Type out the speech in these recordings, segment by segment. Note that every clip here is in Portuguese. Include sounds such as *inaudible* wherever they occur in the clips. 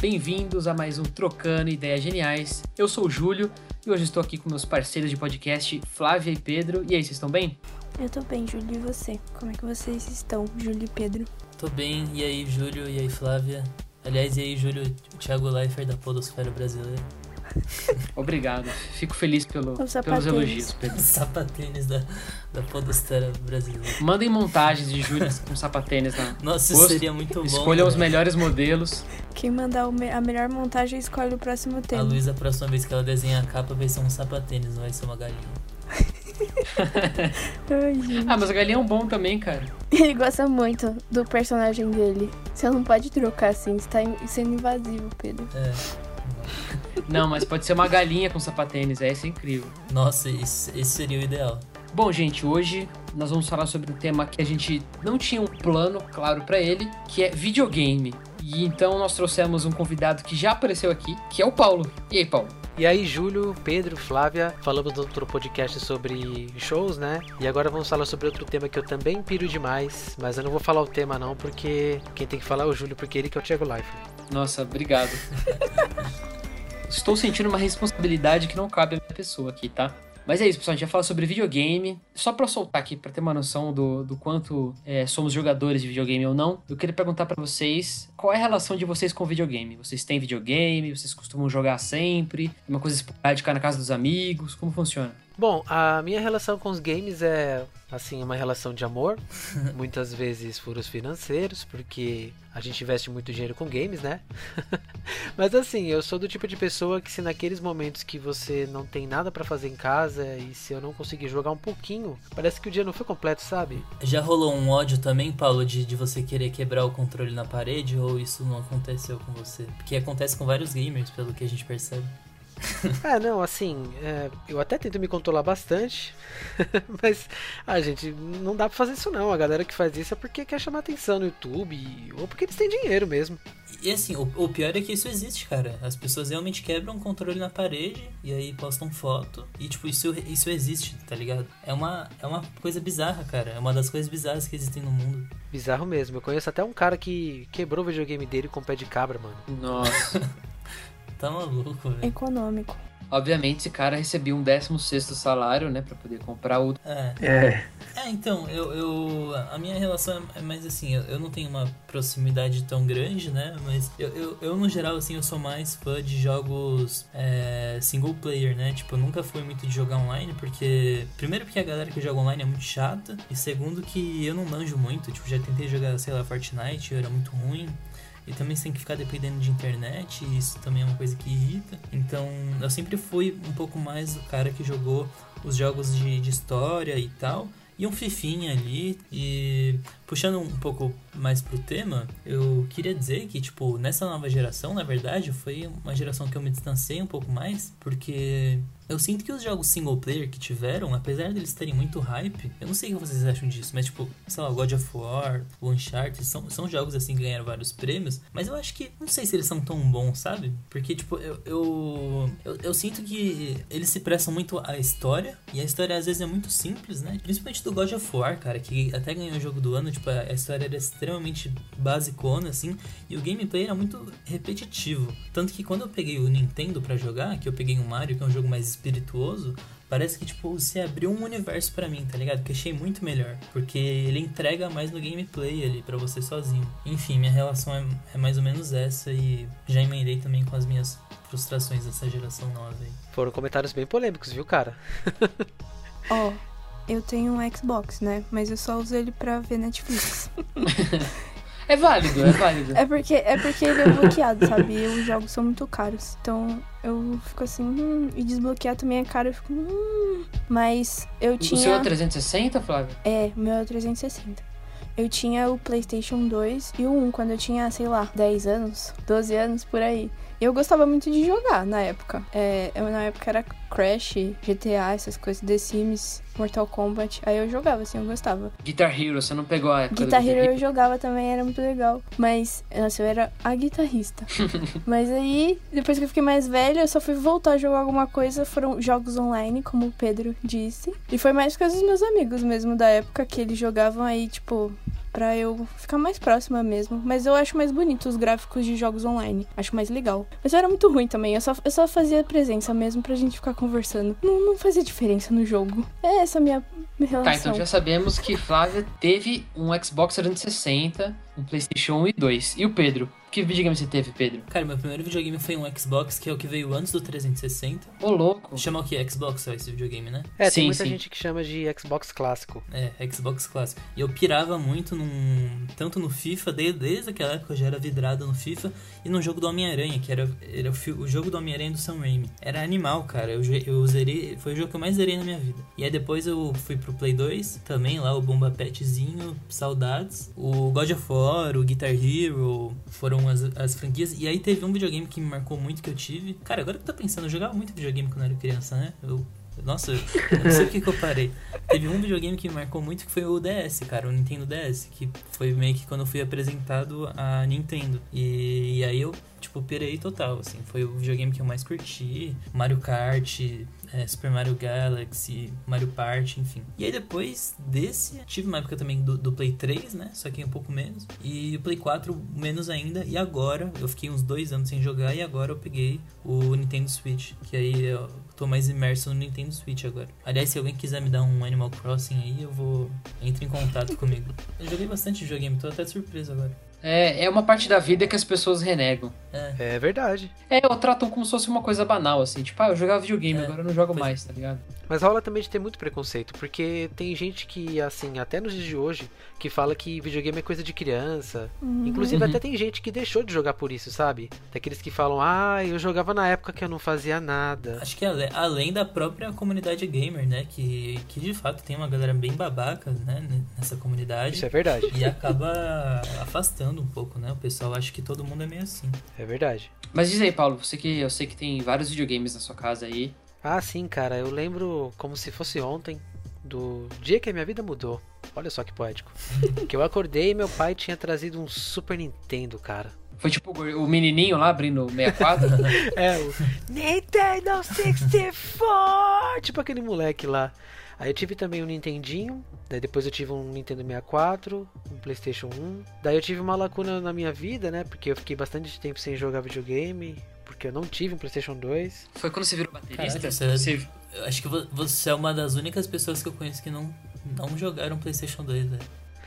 bem-vindos a mais um Trocando Ideias Geniais. Eu sou o Júlio e hoje estou aqui com meus parceiros de podcast, Flávia e Pedro. E aí, vocês estão bem? Eu tô bem, Júlio, e você? Como é que vocês estão, Júlio e Pedro? Tô bem, e aí, Júlio, e aí, Flávia? Aliás, e aí, Júlio, Thiago Leifert da Podosfera Brasileira. *laughs* Obrigado. Fico feliz pelo, pelos elogios, Pedro. sapatênis da, da podosfera brasileira. Mandem montagens de Júlia com sapatênis na. Nossa, isso seria muito bom. Escolham os melhores modelos. Quem mandar a melhor montagem escolhe o próximo tema. A Luísa, a próxima vez que ela desenha a capa, vai ser um sapatênis, não vai ser uma galinha. *laughs* Ai, ah, mas a galinha é um bom também, cara. Ele gosta muito do personagem dele. Você não pode trocar assim, você tá sendo invasivo, Pedro. É. Não, mas pode ser uma galinha com sapatênis, é, isso é incrível. Nossa, isso, isso seria o ideal. Bom, gente, hoje nós vamos falar sobre um tema que a gente não tinha um plano claro para ele, que é videogame. E então nós trouxemos um convidado que já apareceu aqui, que é o Paulo. E aí, Paulo? E aí, Júlio, Pedro, Flávia, falamos do outro podcast sobre shows, né? E agora vamos falar sobre outro tema que eu também piro demais, mas eu não vou falar o tema não, porque quem tem que falar é o Júlio, porque ele que é o Thiago Life. Nossa, obrigado. *laughs* Estou sentindo uma responsabilidade que não cabe à minha pessoa aqui, tá? Mas é isso, pessoal. A gente vai falar sobre videogame. Só pra soltar aqui, pra ter uma noção do, do quanto é, somos jogadores de videogame ou não, eu queria perguntar para vocês qual é a relação de vocês com videogame? Vocês têm videogame? Vocês costumam jogar sempre? Uma coisa esporádica na casa dos amigos? Como funciona? Bom, a minha relação com os games é assim uma relação de amor, *laughs* muitas vezes furos financeiros, porque a gente investe muito dinheiro com games, né? *laughs* Mas assim, eu sou do tipo de pessoa que se naqueles momentos que você não tem nada para fazer em casa e se eu não conseguir jogar um pouquinho, parece que o dia não foi completo, sabe? Já rolou um ódio também, Paulo, de, de você querer quebrar o controle na parede ou isso não aconteceu com você? Porque acontece com vários gamers, pelo que a gente percebe. É, *laughs* não, assim, é, eu até tento me controlar bastante, *laughs* mas, ah, gente, não dá pra fazer isso não. A galera que faz isso é porque quer chamar atenção no YouTube ou porque eles têm dinheiro mesmo. E assim, o, o, pior é que isso existe, cara. As pessoas realmente quebram o controle na parede e aí postam foto. E, tipo, isso, isso existe, tá ligado? É uma, é uma coisa bizarra, cara. É uma das coisas bizarras que existem no mundo. Bizarro mesmo. Eu conheço até um cara que quebrou o videogame dele com pé de cabra, mano. Nossa. *laughs* Tá maluco, velho. Econômico. Obviamente, esse cara recebia um 16 salário, né, pra poder comprar o. É. É, é então, eu, eu. A minha relação é mais assim, eu, eu não tenho uma proximidade tão grande, né? Mas eu, eu, eu no geral, assim, eu sou mais fã de jogos é, single player, né? Tipo, eu nunca fui muito de jogar online, porque. Primeiro, porque a galera que joga online é muito chata, e segundo, que eu não manjo muito. Tipo, já tentei jogar, sei lá, Fortnite, eu era muito ruim. E também você tem que ficar dependendo de internet, e isso também é uma coisa que irrita. Então, eu sempre fui um pouco mais o cara que jogou os jogos de, de história e tal. E um fifinha ali. E puxando um pouco mais pro tema, eu queria dizer que, tipo, nessa nova geração, na verdade, foi uma geração que eu me distanciei um pouco mais, porque eu sinto que os jogos single player que tiveram, apesar deles terem muito hype, eu não sei o que vocês acham disso, mas tipo, sei lá, God of War, Uncharted, são, são jogos assim que ganharam vários prêmios, mas eu acho que, não sei se eles são tão bons, sabe? Porque, tipo, eu, eu, eu, eu sinto que eles se prestam muito à história, e a história às vezes é muito simples, né? Principalmente do God of War, cara, que até ganhou o jogo do ano, tipo, a história era extremamente basicona, assim, e o gameplay era muito repetitivo. Tanto que quando eu peguei o Nintendo para jogar, que eu peguei o Mario, que é um jogo mais espirituoso, parece que, tipo, você abriu um universo para mim, tá ligado? Que achei muito melhor. Porque ele entrega mais no gameplay ali para você sozinho. Enfim, minha relação é, é, mais ou menos essa e já emendei também com as minhas frustrações dessa geração nova aí. Foram comentários bem polêmicos, viu, cara? *laughs* Ó, oh, eu tenho um Xbox, né? Mas eu só uso ele pra ver Netflix. *laughs* É válido, é válido. É porque, é porque ele é bloqueado, sabe? E os jogos são muito caros. Então eu fico assim, hum, e desbloquear também é caro, eu fico, hum. Mas eu tinha. O seu é 360, Flávio? É, o meu é 360. Eu tinha o PlayStation 2 e o 1 quando eu tinha, sei lá, 10 anos, 12 anos por aí. Eu gostava muito de jogar na época. É, eu, na época era Crash, GTA, essas coisas, The Sims, Mortal Kombat. Aí eu jogava, assim, eu gostava. Guitar Hero, você não pegou a época Guitar Hero eu jogava também, era muito legal. Mas, nossa, eu era a guitarrista. *laughs* Mas aí, depois que eu fiquei mais velha, eu só fui voltar a jogar alguma coisa. Foram jogos online, como o Pedro disse. E foi mais com os meus amigos mesmo da época que eles jogavam aí, tipo, Pra eu ficar mais próxima mesmo. Mas eu acho mais bonito os gráficos de jogos online. Acho mais legal. Mas eu era muito ruim também. Eu só, eu só fazia presença mesmo pra gente ficar conversando. Não, não fazia diferença no jogo. É essa a minha, minha relação. Tá, então já sabemos que Flávia teve um Xbox 360, um PlayStation 1 e 2. E o Pedro? Que videogame você teve, Pedro? Cara, meu primeiro videogame foi um Xbox, que é o que veio antes do 360. Ô, louco. Chama o que? Xbox, ó, esse videogame, né? É, Sim, tem muita sim. gente que chama de Xbox clássico. É, Xbox clássico. E eu pirava muito num. Tanto no FIFA, desde, desde aquela época eu já era vidrado no FIFA, e no jogo do Homem-Aranha, que era, era o, fi- o jogo do Homem-Aranha do Sam Raimi. Era animal, cara. Eu, eu zerei. Foi o jogo que eu mais zerei na minha vida. E aí depois eu fui pro Play 2, também lá o Bomba Petzinho, saudades. O God of War, o Guitar Hero, foram as, as franquias. E aí teve um videogame que me marcou muito que eu tive. Cara, agora que eu tô pensando, eu jogava muito videogame quando eu era criança, né? Eu nossa, eu não sei o que, que eu parei. Teve um videogame que me marcou muito que foi o DS, cara, o Nintendo DS, que foi meio que quando eu fui apresentado a Nintendo. E, e aí eu, tipo, pirei total, assim. Foi o videogame que eu mais curti. Mario Kart, é, Super Mario Galaxy, Mario Party, enfim. E aí depois desse, tive uma época também do, do Play 3, né? Só que um pouco menos. E o Play 4 menos ainda. E agora, eu fiquei uns dois anos sem jogar e agora eu peguei o Nintendo Switch. Que aí eu tô mais imerso no Nintendo Switch agora. Aliás, se alguém quiser me dar um Animal Crossing aí, eu vou. Entre em contato comigo. Eu joguei bastante videogame, tô até surpreso agora. É, é uma parte da vida que as pessoas renegam. É. É verdade. É, ou tratam como se fosse uma coisa banal, assim. Tipo, ah, eu jogava videogame, É, agora eu não jogo pois- mais, tá ligado? Mas rola também de ter muito preconceito, porque tem gente que, assim, até nos dias de hoje, que fala que videogame é coisa de criança. Uhum. Inclusive, Uhum. até tem gente que deixou de jogar por isso, sabe? Daqueles que falam, ah, eu jogava na época que eu não fazia nada. Acho que além da própria comunidade gamer, né? Que, que de fato tem uma galera bem babaca, né? Nessa comunidade. Isso é verdade. E acaba afastando um pouco, né? O pessoal acha que todo mundo é meio assim. É verdade. Mas diz aí, Paulo, você que eu sei que tem vários videogames na sua casa aí. Ah, sim, cara, eu lembro como se fosse ontem do dia que a minha vida mudou. Olha só que poético. *laughs* que eu acordei e meu pai tinha trazido um Super Nintendo, cara. Foi tipo o menininho lá abrindo o 64. *laughs* É, o Nintendo 64! tipo aquele moleque lá. Aí eu tive também um Nintendinho, daí depois eu tive um Nintendo 64, um PlayStation 1. Daí eu tive uma lacuna na minha vida, né? Porque eu fiquei bastante tempo sem jogar videogame, porque eu não tive um PlayStation 2. Foi quando você virou baterista? Caraca, você- Você- Eu acho que vo- você é uma das únicas pessoas que eu conheço que não, não jogaram PlayStation 2, velho.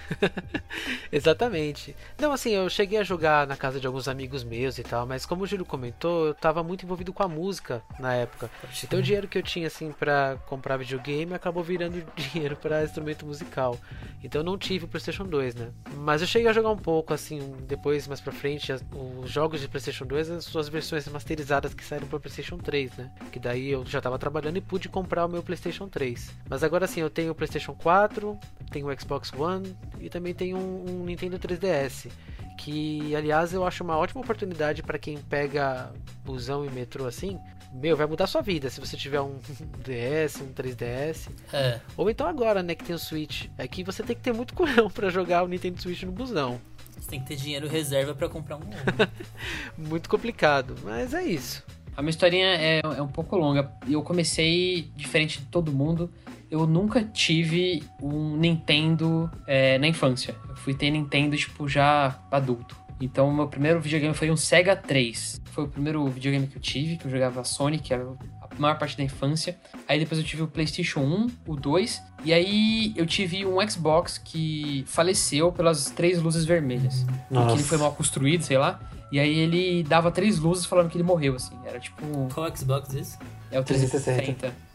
*laughs* Exatamente. Não, assim, eu cheguei a jogar na casa de alguns amigos meus e tal, mas como o Júlio comentou, eu tava muito envolvido com a música na época. Então o dinheiro que eu tinha, assim, pra comprar videogame acabou virando *laughs* dinheiro pra instrumento musical. Então eu não tive o PlayStation 2, né? Mas eu cheguei a jogar um pouco, assim, depois, mais pra frente, as- os jogos de PlayStation 2, as suas versões masterizadas que saíram pro PlayStation 3, né? Que daí eu já tava trabalhando e pude comprar o meu PlayStation 3. Mas agora sim, eu tenho o PlayStation 4, tenho o Xbox One e também tenho um, um Nintendo 3DS. Que, aliás, eu acho uma ótima oportunidade para quem pega busão e metrô assim. Meu, vai mudar sua vida se você tiver um *laughs* DS, um 3DS. É, Ou então agora, né, que tem o Switch. É que você tem que ter muito culhão para jogar o Nintendo Switch no busão. você tem que ter dinheiro reserva pra comprar um novo. *laughs* Muito complicado, mas é isso. A minha historinha é, é um pouco longa. Eu comecei diferente de todo mundo. Eu nunca tive um Nintendo é, na infância. Eu fui ter Nintendo, tipo, já adulto. Então, meu primeiro videogame foi um Sega 3. Foi o primeiro videogame que eu tive, que eu jogava Sonic, que era a maior parte da infância. Aí depois eu tive o PlayStation 1, o 2. E aí eu tive um Xbox que faleceu pelas três luzes vermelhas. Porque ele foi mal construído, sei lá. E aí ele dava três luzes falando que ele morreu, assim. Era tipo. Qual Xbox é esse? É o 360. Ah, o 360.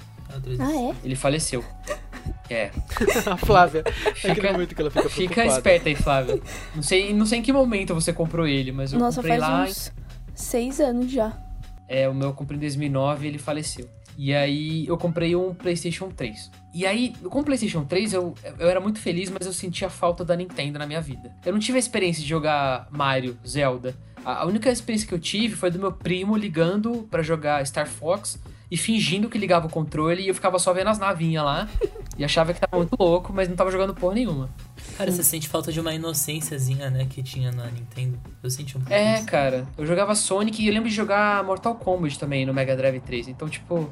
Ah, é? Ele faleceu. É. *laughs* a Flávia, é aquele Fica, momento que ela fica fica esperta aí, Flávia. Não sei, não sei em que momento você comprou ele, mas eu Nossa, comprei faz lá. uns seis anos já. É, o meu eu comprei em 2009 e ele faleceu. E aí eu comprei um PlayStation 3. E aí, com o PlayStation 3, eu, eu era muito feliz, mas eu sentia falta da Nintendo na minha vida. Eu não tive a experiência de jogar Mario, Zelda. A, a única experiência que eu tive foi do meu primo ligando pra jogar Star Fox e fingindo que ligava o controle e eu ficava só vendo as navinhas lá. e achava que tava muito louco, mas não tava jogando porra nenhuma. Cara, você sente falta de uma inocênciazinha, né, que tinha na Nintendo. Eu senti um pouco É, isso. cara. Eu jogava Sonic e eu lembro de jogar Mortal Kombat também no Mega Drive 3. Então, tipo,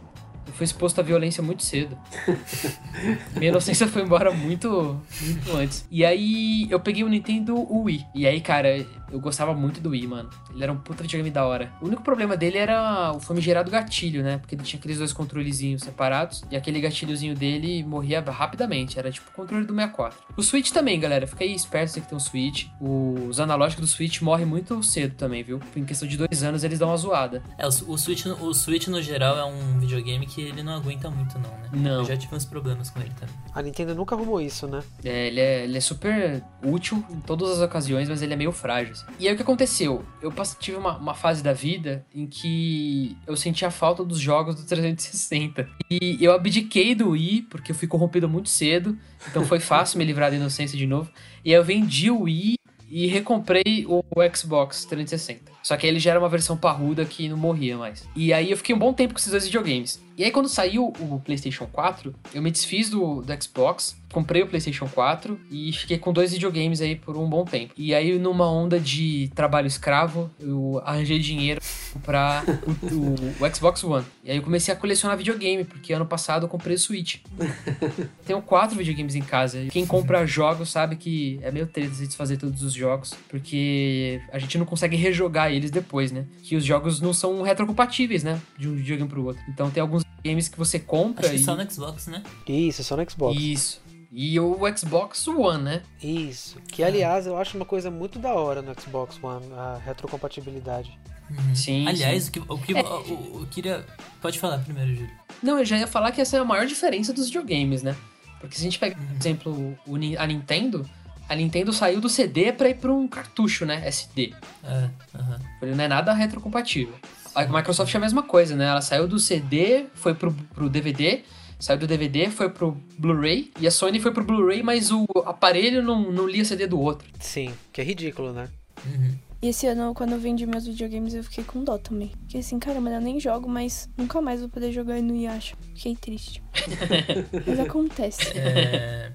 Eu fui exposto à violência muito cedo. *laughs* Minha inocência foi embora muito, muito antes. E aí eu peguei o Nintendo Wii. E aí, cara, eu gostava muito do Wii, mano. Ele era um puta videogame da hora. O único problema dele era o famigerado gatilho, né? Porque ele tinha aqueles dois controlezinhos separados. E aquele gatilhozinho dele morria rapidamente. Era tipo o controle do 64. O Switch também, galera. Fica aí esperto, você que tem um Switch. Os analógicos do Switch morrem muito cedo também, viu? Em questão de dois anos eles dão uma zoada. É, o, o, Switch, o Switch no geral é um videogame que ele não aguenta muito, não, né? Não. Eu já tive uns problemas com ele também. A Nintendo nunca arrumou isso, né? É, ele é, ele é super útil em todas as ocasiões, mas ele é meio frágil. Assim. E aí o que aconteceu? Eu tive uma, uma fase da vida em que eu sentia falta dos jogos do 360. E eu abdiquei do Wii, porque eu fui corrompido muito cedo. Então foi fácil me livrar da inocência de novo. E eu vendi o Wii e recomprei o Xbox 360. Só que ele já era uma versão parruda que não morria mais. E aí eu fiquei um bom tempo com esses dois videogames. E aí quando saiu o PlayStation 4, eu me desfiz do, do Xbox, comprei o PlayStation 4 e fiquei com dois videogames aí por um bom tempo. E aí numa onda de trabalho escravo, eu arranjei dinheiro para o, o, o, Xbox One. E aí eu comecei a colecionar videogame, porque ano passado eu comprei o Switch. *laughs* Tenho quatro videogames em casa. Quem compra jogos sabe que é meio triste desfazer todos os jogos, porque a gente não consegue rejogar eles depois, né? Que os jogos não são retrocompatíveis, né? De um videogame pro outro. Então tem alguns games que você compra. Acho que e... só no Xbox, né? Isso, só no Xbox. Isso. E o Xbox One, né? Isso. Que, aliás, eu acho uma coisa muito da hora no Xbox One, a retrocompatibilidade. Uhum. Sim. Aliás, sim. o que, o que é. eu, eu queria. Pode falar primeiro, Júlio. Não, eu já ia falar que essa é a maior diferença dos videogames, né? Porque se a gente pega, por uhum. exemplo, a Nintendo, a Nintendo saiu do CD para ir para um cartucho, né? SD. É, uhum. Ele não é nada retrocompatível. A Microsoft é a mesma coisa, né? Ela saiu do CD, foi pro, pro DVD, saiu do DVD, foi pro Blu-ray, e a Sony foi pro Blu-ray, mas o aparelho não, não lia CD do outro. Sim, que é ridículo, né? Uhum. E esse ano, quando eu vendi meus videogames, eu fiquei com dó também. Fiquei assim, caramba, eu nem jogo, mas nunca mais vou poder jogar no Yasha. Fiquei triste. *laughs* mas acontece. É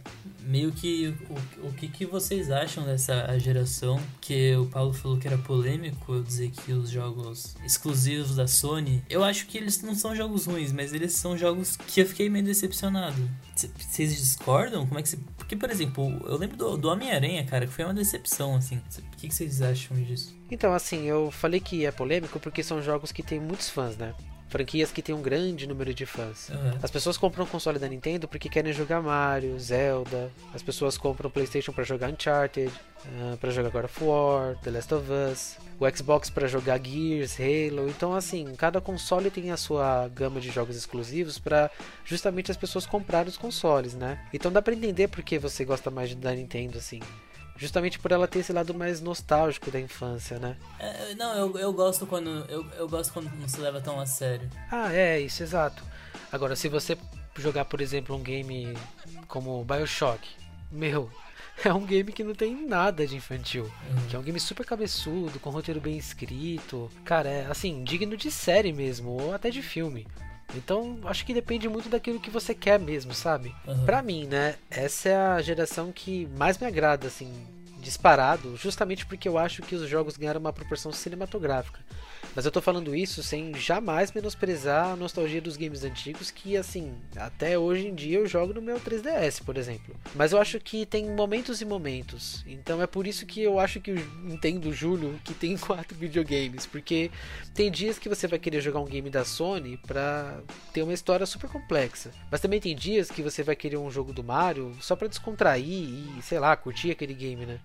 meio que o, o que, que vocês acham dessa geração? Que o Paulo falou que era polêmico eu dizer que os jogos exclusivos da Sony eu acho que eles não são jogos ruins mas eles são jogos que eu fiquei meio decepcionado. Vocês discordam? Como é que você porque por exemplo eu lembro do, do Homem-Aranha cara que foi uma decepção assim. O que, que vocês acham disso? Então assim eu falei que é polêmico porque são jogos que tem muitos fãs né franquias que têm um grande número de fãs. Uhum. As pessoas compram o console da Nintendo porque querem jogar Mario, Zelda. As pessoas compram o PlayStation para jogar Uncharted, uh, para jogar God of War, The Last of Us. O Xbox para jogar Gears, Halo. Então, assim, cada console tem a sua gama de jogos exclusivos para justamente as pessoas comprarem os consoles, né? Então dá para entender porque você gosta mais da Nintendo, assim. Justamente por ela ter esse lado mais nostálgico da infância, né? É, não, eu, eu gosto quando. Eu, eu gosto quando não se leva tão a sério. Ah, é, isso, exato. Agora, se você jogar, por exemplo, um game como Bioshock, meu, *laughs* é um game que não tem nada de infantil. Uhum. Que é um game super cabeçudo, com roteiro bem escrito. Cara, é assim, digno de série mesmo, ou até de filme. Então, acho que depende muito daquilo que você quer mesmo, sabe? Uhum. Pra mim, né, essa é a geração que mais me agrada, assim, disparado, justamente porque eu acho que os jogos ganharam uma proporção cinematográfica. Mas eu tô falando isso sem jamais menosprezar a nostalgia dos games antigos, que assim, até hoje em dia eu jogo no meu 3DS, por exemplo. Mas eu acho que tem momentos e momentos. Então é por isso que eu acho que eu entendo o Júlio que tem *laughs* quatro videogames, porque tem dias que você vai querer jogar um game da Sony pra ter uma história super complexa. Mas também tem dias que você vai querer um jogo do Mario só pra descontrair e, sei lá, curtir aquele game, né?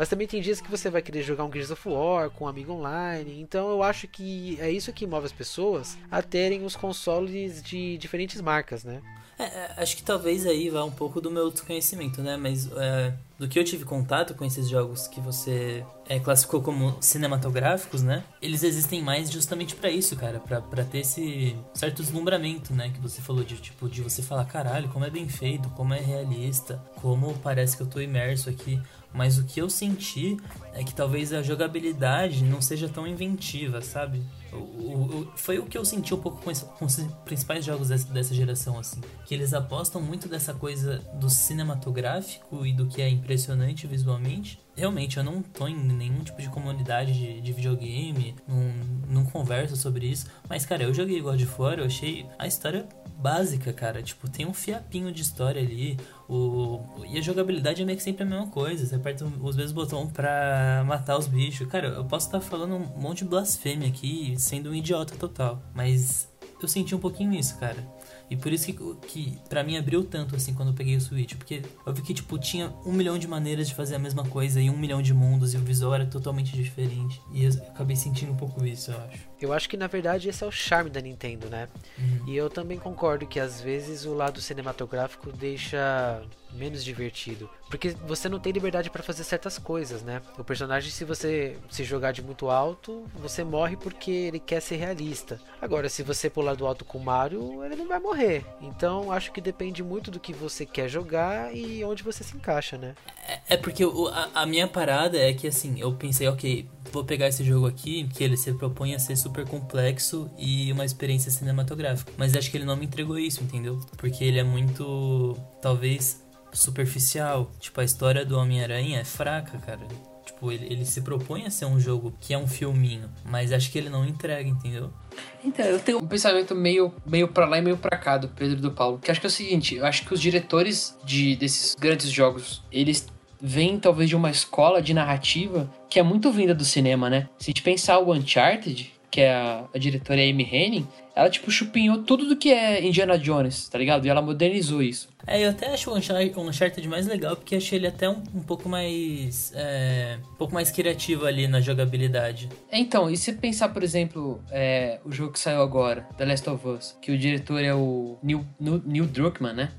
Mas também tem dias que você vai querer jogar um Gears of War com um amigo online. Então eu acho que é isso que move as pessoas a terem os consoles de diferentes marcas, né? É, é acho que talvez aí vá um pouco do meu desconhecimento, né? Mas é, do que eu tive contato com esses jogos que você é, classificou como cinematográficos, né? Eles existem mais justamente para isso, cara, para ter esse certo deslumbramento, né? Que você falou de tipo de você falar, caralho, como é bem feito, como é realista, como parece que eu tô imerso aqui. Mas o que eu senti é que talvez a jogabilidade não seja tão inventiva, sabe? O, o, foi o que eu senti um pouco com, com os principais jogos dessa, dessa, geração, assim. Que eles apostam muito dessa coisa do cinematográfico e do que é impressionante visualmente. Realmente, eu não tô em nenhum tipo de comunidade de, de videogame, não, não converso sobre isso. Mas, cara, eu joguei God of War, eu achei a história básica, cara. Tipo, tem um fiapinho de história ali. O... E a jogabilidade é meio que sempre a mesma coisa. Você aperta os mesmos botões pra matar os bichos. Cara, eu posso estar falando um monte de blasfêmia aqui, sendo um idiota total. Mas eu senti um pouquinho isso, cara. E por isso que, que para mim abriu tanto assim quando eu peguei o Switch. Porque eu vi que, tipo, tinha um milhão de maneiras de fazer a mesma coisa e um milhão de mundos e o visual era totalmente diferente. E eu acabei sentindo um pouco isso, eu acho. Eu acho que na verdade esse é o charme da Nintendo, né? Uhum. E eu também concordo que às vezes o lado cinematográfico deixa menos divertido, porque você não tem liberdade para fazer certas coisas, né? O personagem se você se jogar de muito alto, você morre porque ele quer ser realista. Agora, se você pular do alto com o Mario, ele não vai morrer. Então, acho que depende muito do que você quer jogar e onde você se encaixa, né? É, é porque a, a minha parada é que assim, eu pensei, OK, vou pegar esse jogo aqui, que ele se propõe a ser super complexo e uma experiência cinematográfica. Mas acho que ele não me entregou isso, entendeu? Porque ele é muito, talvez, superficial. Tipo, a história do Homem-Aranha é fraca, cara. Tipo, ele, ele se propõe a ser um jogo que é um filminho, mas acho que ele não entrega, entendeu? Então, eu tenho um pensamento meio, meio pra lá e meio pra cá do Pedro e do Paulo. Que acho que é o seguinte, eu acho que os diretores de, desses grandes jogos, eles vêm talvez de uma escola de narrativa que é muito vinda do cinema, né? Se a gente pensar o Uncharted, que é a, a diretora Amy Henning, ela, tipo, chupinhou tudo do que é Indiana Jones, tá ligado? E ela modernizou isso. É, eu até acho o Uncharted, mais legal, porque achei ele até um, um pouco mais... É, um pouco mais criativo ali na jogabilidade. É, então, e se pensar, por exemplo, é, o jogo que saiu agora, The Last of Us, que o diretor é o Neil, Neil Druckmann, né?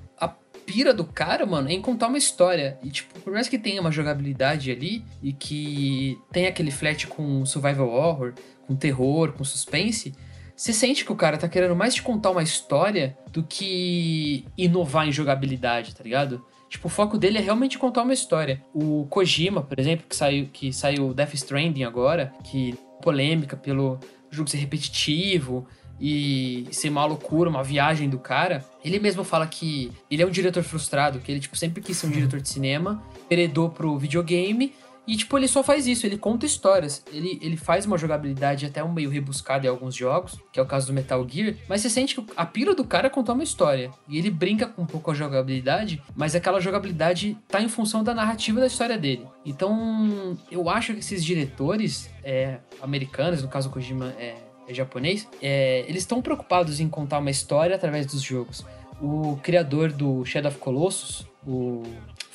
pira do cara, mano, é em contar uma história. E, tipo, por mais que tenha uma jogabilidade ali e que tenha aquele flat com survival horror, com terror, com suspense, você sente que o cara tá querendo mais te contar uma história do que inovar em jogabilidade, tá ligado? Tipo, o foco dele é realmente contar uma história. O Kojima, por exemplo, que saiu, que saiu Death Stranding agora, que polêmica pelo jogo ser repetitivo, e ser uma loucura, uma viagem do cara, ele mesmo fala que ele é um diretor frustrado, que ele tipo sempre quis ser um diretor de cinema, heredou pro videogame e tipo ele só faz isso, ele conta histórias. Ele, ele faz uma jogabilidade até um meio rebuscada em alguns jogos, que é o caso do Metal Gear, mas você sente que a pira do cara é contar uma história. E ele brinca com um pouco a jogabilidade, mas aquela jogabilidade tá em função da narrativa da história dele. Então, eu acho que esses diretores é, americanos, no caso o Kojima é é japonês, é, eles estão preocupados em contar uma história através dos jogos. O criador do Shadow of Colossus, o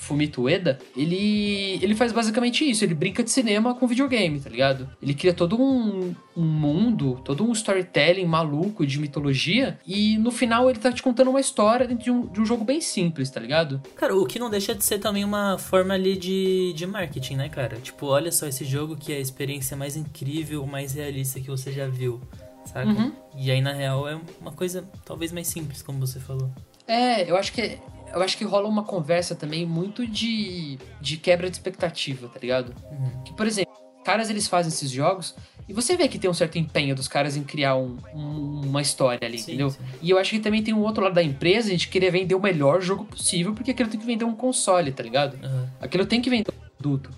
Fumito Ueda, ele, ele faz basicamente isso. Ele brinca de cinema com videogame, tá ligado? Ele cria todo um, um mundo, todo um storytelling maluco de mitologia e no final ele tá te contando uma história dentro de um, de um jogo bem simples, tá ligado? Cara, o que não deixa de ser também uma forma ali de, de marketing, né, cara? Tipo, olha só esse jogo que é a experiência mais incrível, mais realista que você já viu, saca? Uhum. E aí, na real, é uma coisa talvez mais simples, como você falou. É, eu acho que eu acho que rola uma conversa também muito de, de quebra de expectativa, tá ligado? Uhum. Que, por exemplo, caras eles fazem esses jogos e você vê que tem um certo empenho dos caras em criar um, um, uma história ali, sim, entendeu? Sim. E eu acho que também tem um outro lado da empresa, a gente querer vender o melhor jogo possível, porque aquilo tem que vender um console, tá ligado? Uhum. Aquilo tem que vender um produto.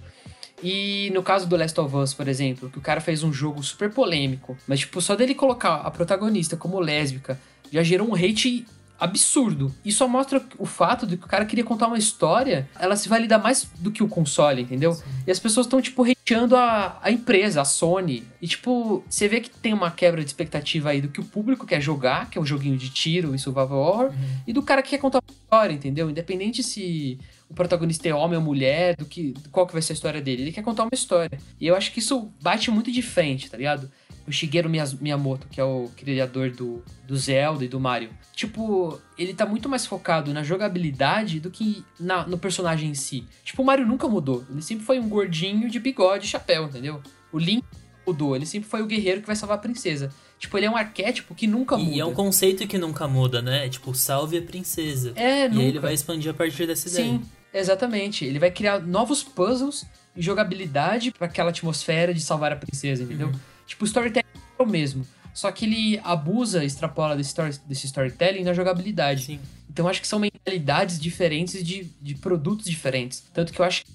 E no caso do Last of Us, por exemplo, que o cara fez um jogo super polêmico, mas tipo, só dele colocar a protagonista como lésbica já gerou um hate absurdo. E só mostra o fato de que o cara queria contar uma história, ela se vai lidar mais do que o console, entendeu? Sim. E as pessoas estão, tipo, hateando a, a empresa, a Sony. E, tipo, você vê que tem uma quebra de expectativa aí do que o público quer jogar, que é um joguinho de tiro e survival horror, uhum. e do cara que quer contar uma história, entendeu? Independente se o protagonista é homem ou mulher, do que qual que vai ser a história dele. Ele quer contar uma história. E eu acho que isso bate muito de frente, tá ligado? O Shigeru Miyamoto, que é o criador do, do Zelda e do Mario. Tipo, ele tá muito mais focado na jogabilidade do que na, no personagem em si. Tipo, o Mario nunca mudou. Ele sempre foi um gordinho de bigode e chapéu, entendeu? O Link mudou. Ele sempre foi o guerreiro que vai salvar a princesa. Tipo, ele é um arquétipo que nunca muda. E é um conceito que nunca muda, né? Tipo, salve a princesa. É, e nunca. E ele vai expandir a partir dessa ideia. Sim, exatamente. Ele vai criar novos puzzles e jogabilidade para aquela atmosfera de salvar a princesa, entendeu? Uhum. Tipo, o storytelling é o mesmo. Só que ele abusa, extrapola desse, story, desse storytelling na jogabilidade. Sim. Então acho que são mentalidades diferentes de, de produtos diferentes. Tanto que eu acho que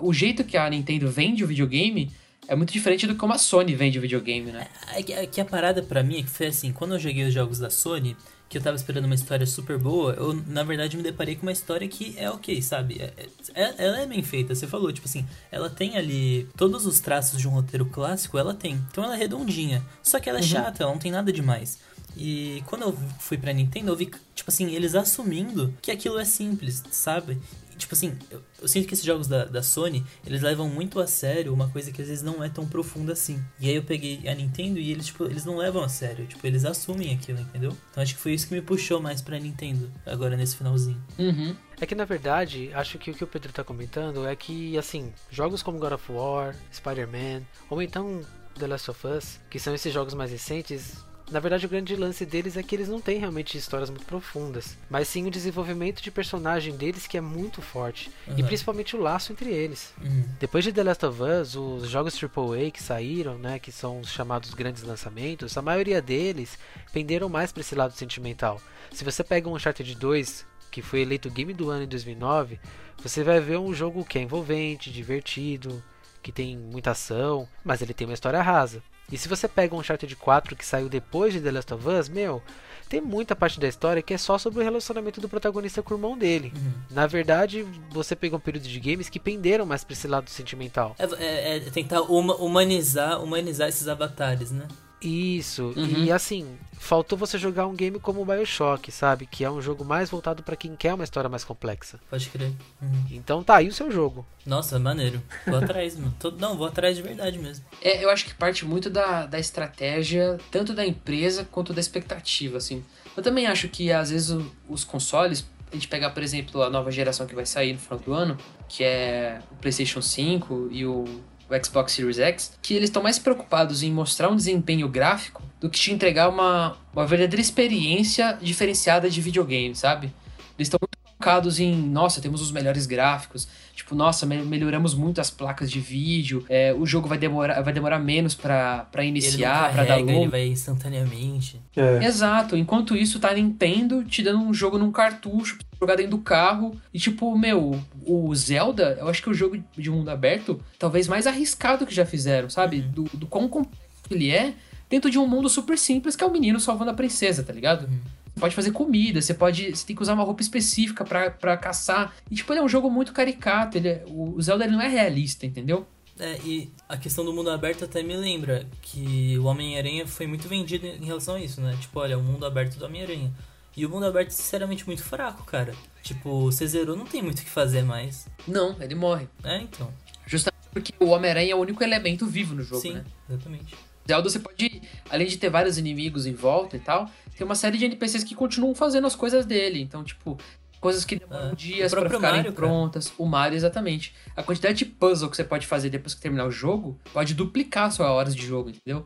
o jeito que a Nintendo vende o videogame é muito diferente do que como a Sony vende o videogame, né? É que, é que a parada pra mim é que foi assim, quando eu joguei os jogos da Sony, que eu tava esperando uma história super boa, eu na verdade me deparei com uma história que é ok, sabe? É, é, ela é bem feita, você falou, tipo assim, ela tem ali todos os traços de um roteiro clássico, ela tem. Então ela é redondinha. Só que ela é Uhum. chata, ela não tem nada demais. E quando eu fui pra Nintendo, eu vi, tipo assim, eles assumindo que aquilo é simples, sabe? Tipo assim, eu, eu sinto que esses jogos da, da Sony, eles levam muito a sério uma coisa que às vezes não é tão profunda assim. E aí eu peguei a Nintendo e eles, tipo, eles não levam a sério. Tipo, eles assumem aquilo, entendeu? Então acho que foi isso que me puxou mais pra Nintendo, agora nesse finalzinho. Uhum. É que na verdade, acho que o que o Pedro tá comentando é que, assim, jogos como God of War, Spider-Man, ou então The Last of Us, que são esses jogos mais recentes, na verdade o grande lance deles é que eles não têm realmente histórias muito profundas, mas sim o desenvolvimento de personagem deles que é muito forte, e Uhum. principalmente o laço entre eles. Uhum. Depois de The Last of Us, os jogos AAA que saíram, né, que são os chamados grandes lançamentos, a maioria deles penderam mais para esse lado sentimental. Se você pega um Uncharted 2, que foi eleito Game do Ano em 2009, você vai ver um jogo que é envolvente, divertido, que tem muita ação, mas ele tem uma história rasa. E se você pega um Uncharted 4 que saiu depois de The Last of Us, meu, tem muita parte da história que é só sobre o relacionamento do protagonista com o irmão dele. Uhum. Na verdade, você pegou um período de games que penderam mais pra esse lado sentimental. É, é- é tentar huma- humanizar, humanizar esses avatares, né? Isso, Uhum. e assim, faltou você jogar um game como o Bioshock, sabe? Que é um jogo mais voltado pra quem quer uma história mais complexa. Pode crer. Uhum. Então tá aí o seu jogo. Nossa, maneiro. Vou atrás, mano. Tô- não, vou atrás de verdade mesmo. É, eu acho que parte muito da, da estratégia, tanto da empresa quanto da expectativa, assim. Eu também acho que, às vezes, o- os consoles, a gente pegar, por exemplo, a nova geração que vai sair no final do ano, que é o PlayStation 5 e o, o Xbox Series X, que eles estão mais preocupados em mostrar um desempenho gráfico do que te entregar uma, uma verdadeira experiência diferenciada de videogame, sabe? Eles estão muito focados em, nossa, temos os melhores gráficos, tipo, nossa, me- melhoramos muito as placas de vídeo, é, o jogo vai demorar, vai demorar menos pra pra ele não iniciar, pra dar carrega, ele load. vai instantaneamente. É. Exato, enquanto isso tá a Nintendo te dando um jogo num cartucho pra jogar dentro do carro. E tipo, meu, o Zelda, eu acho que é o jogo de mundo aberto talvez mais arriscado que já fizeram, sabe? Do, do quão complexo ele é dentro de um mundo super simples que é o menino salvando a princesa, tá ligado? Você pode fazer comida, você pode. Você tem que usar uma roupa específica pra, pra caçar. E tipo, ele é um jogo muito caricato. Ele é- o Zelda ele não é realista, entendeu? É, e a questão do mundo aberto até me lembra que o Homem-Aranha foi muito vendido em relação a isso, né? Tipo, olha, o mundo aberto do Homem-Aranha. E o mundo aberto, sinceramente, muito fraco, cara. Tipo, você zerou, não tem muito o que fazer mais. Não, ele morre. É, então. Justamente porque o Homem-Aranha é o único elemento vivo no jogo, Sim, né? exatamente. Zelda você pode, além de ter vários inimigos em volta e tal, tem uma série de NPCs que continuam fazendo as coisas dele. Então, tipo, coisas que demoram É. dias próprio ficarem Mario, prontas. O Mario, exatamente. A quantidade de puzzle que você pode fazer depois que terminar o jogo pode duplicar suas horas de jogo, entendeu?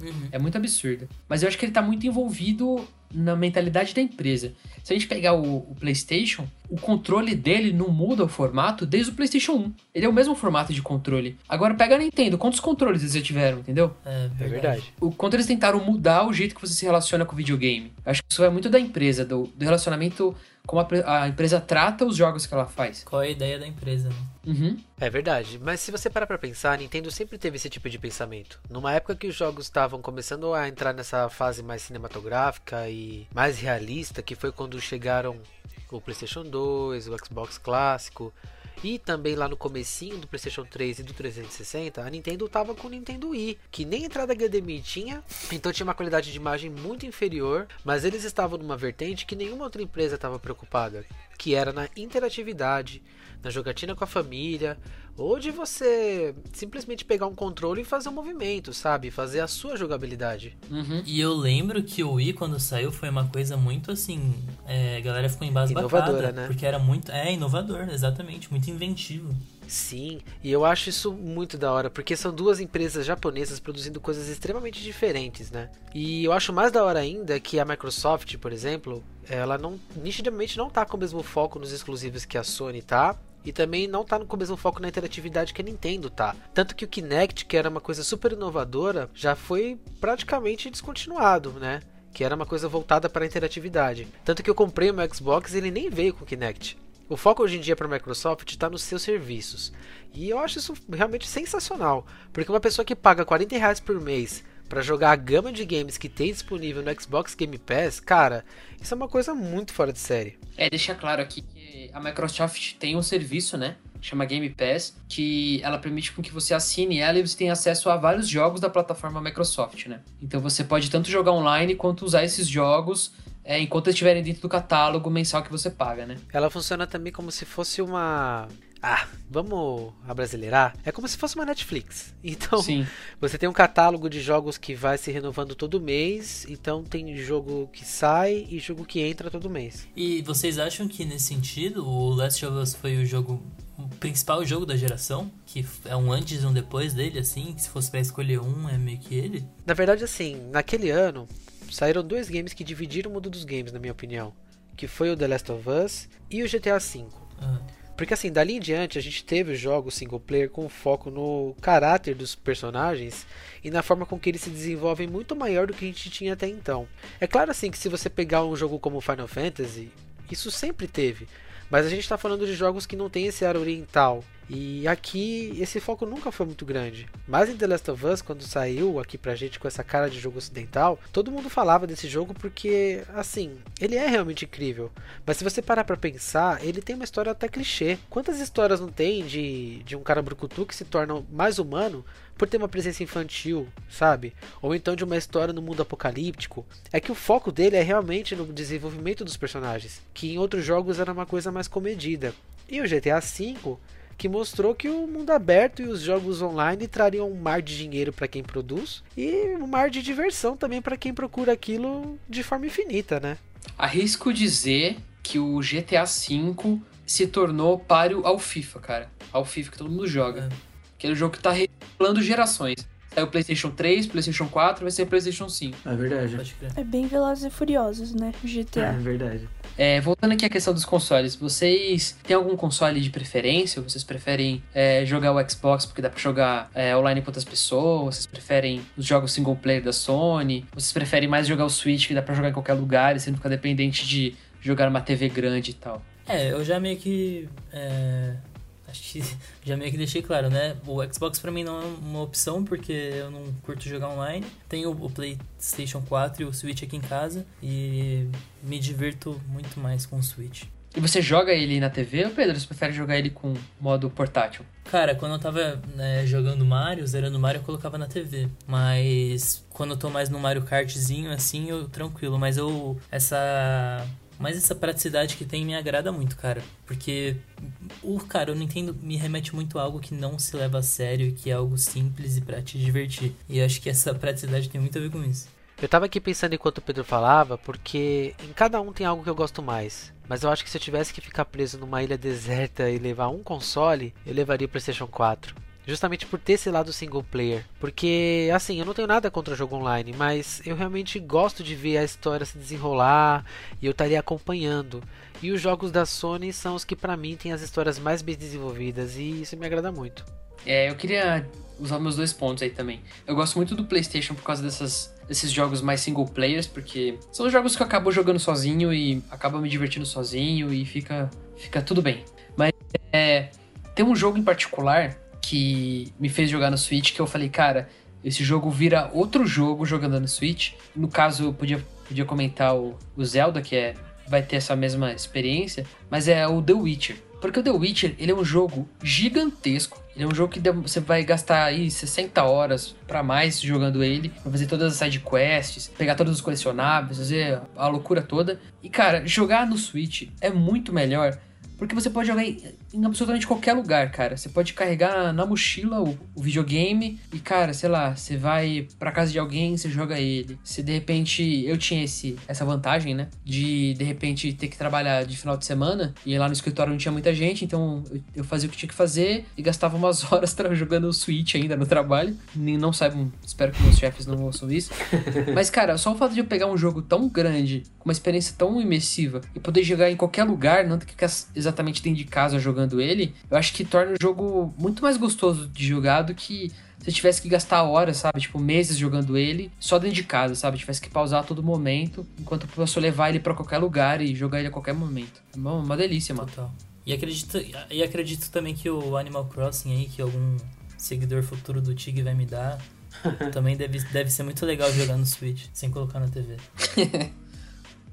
Uhum. É muito absurdo. Mas eu acho que ele tá muito envolvido na mentalidade da empresa. Se a gente pegar o, o PlayStation, o controle dele não muda o formato desde o PlayStation 1. Ele é o mesmo formato de controle. Agora pega a Nintendo, quantos controles eles já tiveram, entendeu? É É verdade. verdade. o quanto eles tentaram mudar o jeito que você se relaciona com o videogame. Acho que isso é muito da empresa, do, do relacionamento, como a, a empresa trata os jogos que ela faz. Qual é a ideia da empresa, né? Uhum. É verdade, mas se você parar pra pensar, a Nintendo sempre teve esse tipo de pensamento. Numa época que os jogos estavam começando a entrar nessa fase mais cinematográfica e mais realista, que foi quando chegaram o PlayStation 2, o Xbox clássico e também lá no comecinho do PlayStation 3 e do 360, a Nintendo tava com o Nintendo Wii, que nem entrada HDMI tinha, então tinha uma qualidade de imagem muito inferior, mas eles estavam numa vertente que nenhuma outra empresa estava preocupada, que era na interatividade, na jogatina com a família, ou de você simplesmente pegar um controle e fazer um movimento, sabe? Fazer a sua jogabilidade. Uhum. E eu lembro que o Wii, quando saiu, foi uma coisa muito assim. É, a galera ficou embasbacada. Inovadora, né? Porque era muito. É, inovador, exatamente. Muito inventivo. Sim, e eu acho isso muito da hora, porque são duas empresas japonesas produzindo coisas extremamente diferentes, né? E eu acho mais da hora ainda que a Microsoft, por exemplo, ela não nitidamente não tá com o mesmo foco nos exclusivos que a Sony tá. E também não tá com o mesmo foco na interatividade que a Nintendo tá. Tanto que o Kinect, que era uma coisa super inovadora, já foi praticamente descontinuado, né? Que era uma coisa voltada para a interatividade. Tanto que eu comprei o meu Xbox e ele nem veio com Kinect. O foco hoje em dia para a Microsoft está nos seus serviços. E eu acho isso realmente sensacional. Porque uma pessoa que paga 40 reais por mês para jogar a gama de games que tem disponível no Xbox Game Pass, cara, isso é uma coisa muito fora de série. É, deixa claro aqui que a Microsoft tem um serviço, né? Chama Game Pass, que ela permite com que você assine ela e você tenha acesso a vários jogos da plataforma Microsoft, né? Então você pode tanto jogar online quanto usar esses jogos é, enquanto eles estiverem dentro do catálogo mensal que você paga, né? Ela funciona também como se fosse uma. Ah, vamos abrasileirar? É como se fosse uma Netflix. *laughs* Então, Sim. você tem um catálogo de jogos que vai se renovando todo mês. Então, tem jogo que sai e jogo que entra todo mês. E vocês acham que, nesse sentido, o Last of Us foi o jogo o principal jogo da geração, que é um antes e um depois dele, assim, se fosse para escolher um, é meio que ele. Na verdade, assim, naquele ano, saíram dois games que dividiram o mundo dos games, na minha opinião. Que foi o The Last of Us e o GTA V. Ah, Porque assim, dali em diante a gente teve jogos single player com foco no caráter dos personagens e na forma com que eles se desenvolvem muito maior do que a gente tinha até então. É claro assim que se você pegar um jogo como Final Fantasy, isso sempre teve. Mas a gente está falando de jogos que não tem esse ar oriental. E aqui esse foco nunca foi muito grande. Mas em The Last of Us, quando saiu aqui pra gente com essa cara de jogo ocidental, todo mundo falava desse jogo porque, assim, ele é realmente incrível. Mas se você parar pra pensar, ele tem uma história até clichê. Quantas histórias não tem de, de um cara brucutu que se torna mais humano por ter uma presença infantil, sabe? Ou então de uma história no mundo apocalíptico. É que o foco dele é realmente no desenvolvimento dos personagens, que em outros jogos era uma coisa mais comedida. E o GTA V que mostrou que o mundo aberto e os jogos online trariam um mar de dinheiro para quem produz e um mar de diversão também para quem procura aquilo de forma infinita, né? Arrisco dizer que o GTA V se tornou páreo ao FIFA, cara. Ao FIFA que todo mundo joga. É. Aquele jogo que tá revelando gerações. Saiu o PlayStation 3, PlayStation 4, vai ser PlayStation 5. É verdade. É bem Velozes e Furiosos, né? É GTA. verdade. É, voltando aqui à questão dos consoles, vocês têm algum console de preferência? Vocês preferem é, jogar o Xbox porque dá pra jogar é, online com outras pessoas? Vocês preferem os jogos single player da Sony? Vocês preferem mais jogar o Switch que dá pra jogar em qualquer lugar e você não ficar dependente de jogar numa TV grande e tal? É, eu já meio que. Acho que *laughs* já meio que deixei claro, né? O Xbox pra mim não é uma opção porque eu não curto jogar online. Tenho o PlayStation 4 e o Switch aqui em casa e me divirto muito mais com o Switch. E você joga ele na TV ou, Pedro? Você prefere jogar ele com modo portátil? Cara, quando eu tava né, jogando Mario, zerando Mario, eu colocava na TV. Mas quando eu tô mais no Mario Kartzinho, assim, eu tranquilo. Mas eu. Essa. Mas essa praticidade que tem me agrada muito, cara. Porque o cara, eu não entendo, me remete muito a algo que não se leva a sério e que é algo simples e pra te divertir. E acho que essa praticidade tem muito a ver com isso. Eu tava aqui pensando enquanto o Pedro falava, porque em cada um tem algo que eu gosto mais. Mas eu acho que se eu tivesse que ficar preso numa ilha deserta e levar um console, eu levaria o PlayStation 4. Justamente por ter esse lado single player. Porque, assim, eu não tenho nada contra o jogo online, mas eu realmente gosto de ver a história se desenrolar e eu estaria acompanhando. E os jogos da Sony são os que pra mim têm as histórias mais bem desenvolvidas e isso me agrada muito. É, eu queria usar meus dois pontos aí também. Eu gosto muito do PlayStation por causa dessas, desses jogos mais single players, porque são jogos que eu acabo jogando sozinho e acabo me divertindo sozinho e fica, fica tudo bem. Mas é, tem um jogo em particular que me fez jogar no Switch que eu falei, cara, esse jogo vira outro jogo jogando no Switch. No caso, eu podia, podia comentar o, o Zelda, que é, vai ter essa mesma experiência, mas é o The Witcher. Porque o The Witcher, ele é um jogo gigantesco. Ele é um jogo que você vai gastar aí 60 horas pra mais jogando ele, pra fazer todas as side quests, pegar todos os colecionáveis, fazer a loucura toda. E cara, jogar no Switch é muito melhor porque você pode jogar em, em absolutamente qualquer lugar, cara. Você pode carregar na mochila o, o videogame e, cara, sei lá, você vai pra casa de alguém, você joga ele. Se de repente eu tinha esse, essa vantagem, né? De de repente ter que trabalhar de final de semana e lá no escritório não tinha muita gente, então eu, eu fazia o que tinha que fazer e gastava umas *laughs* horas jogando o Switch ainda no trabalho. Nem- Não saibam, espero que meus chefes não ouçam isso. *laughs* Mas, cara, só o fato de eu pegar um jogo tão grande, com uma experiência tão imersiva, e poder jogar em qualquer lugar, não ter que ficar exatamente dentro de casa jogando jogando ele, eu acho que torna o jogo muito mais gostoso de jogar do que se eu tivesse que gastar horas, sabe? Tipo, meses jogando ele só dentro de casa, sabe? Tivesse que pausar a todo momento, enquanto eu posso levar ele para qualquer lugar e jogar ele a qualquer momento. É uma, uma delícia, mano. Total. E acredito, e acredito também que o Animal Crossing aí, que algum seguidor futuro do Tig vai me dar, *laughs* também deve, deve ser muito legal jogar no Switch, sem colocar na TV. *laughs*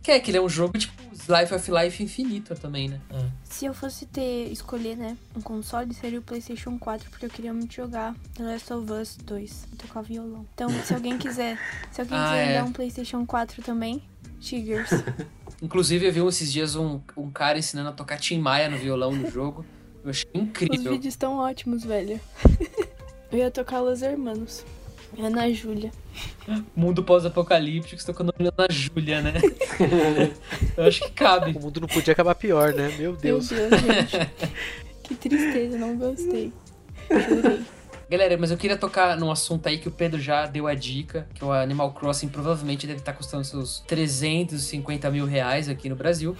que é que ele é um jogo tipo Life of Life infinito também, né? É. Se eu fosse ter, escolher, né, um console, seria o PlayStation 4, porque eu queria muito jogar The Last of Us 2 e tocar violão. Então, se alguém quiser, se alguém *laughs* Ah, quiser é. dar um PlayStation 4 também, Tigers. *laughs* Inclusive, eu vi esses dias um, um cara ensinando a tocar Tim Maia no violão no jogo. Eu achei Os incrível. vídeos estão ótimos, velho. *laughs* eu ia tocar Los Hermanos. Ana Júlia. *laughs* Mundo pós-apocalíptico, você tocando Ana Júlia, né? *laughs* eu acho que cabe. O mundo não podia acabar pior, né? Meu Meu Deus. Deus, gente. *laughs* que tristeza, não gostei. Jurei. Galera, mas eu queria tocar num assunto aí que o Pedro já deu a dica, que o Animal Crossing provavelmente deve estar custando seus 350 mil reais aqui no Brasil.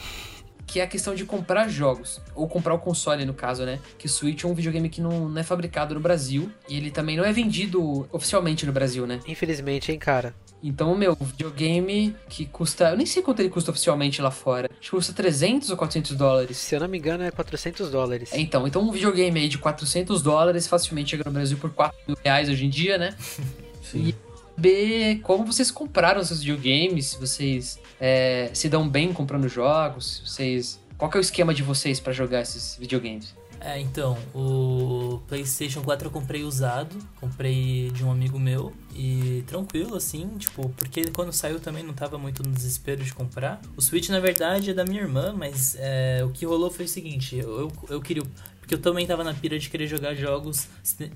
Que é a questão de comprar jogos. Ou comprar o console, no caso, né? Que o Switch é um videogame que não, não é fabricado no Brasil. E ele também não é vendido oficialmente no Brasil, né? Infelizmente, hein, cara. Então, meu, videogame que custa. Eu nem sei quanto ele custa oficialmente lá fora. Acho que custa 300 ou 400 dólares. Se eu não me engano, é 400 dólares. É, Então, então um videogame aí de 400 dólares facilmente chega no Brasil por 4 mil reais hoje em dia, né? *laughs* E saber como vocês compraram seus videogames, se vocês é, se dão bem comprando jogos, vocês... Qual é o esquema de vocês pra jogar esses videogames? É, então, o PlayStation 4 eu comprei usado, comprei de um amigo meu e tranquilo assim, tipo, porque quando saiu também não tava muito no desespero de comprar. O Switch na verdade é da minha irmã, mas é, o que rolou foi o seguinte: eu, eu, eu queria. Porque eu também tava na pira de querer jogar jogos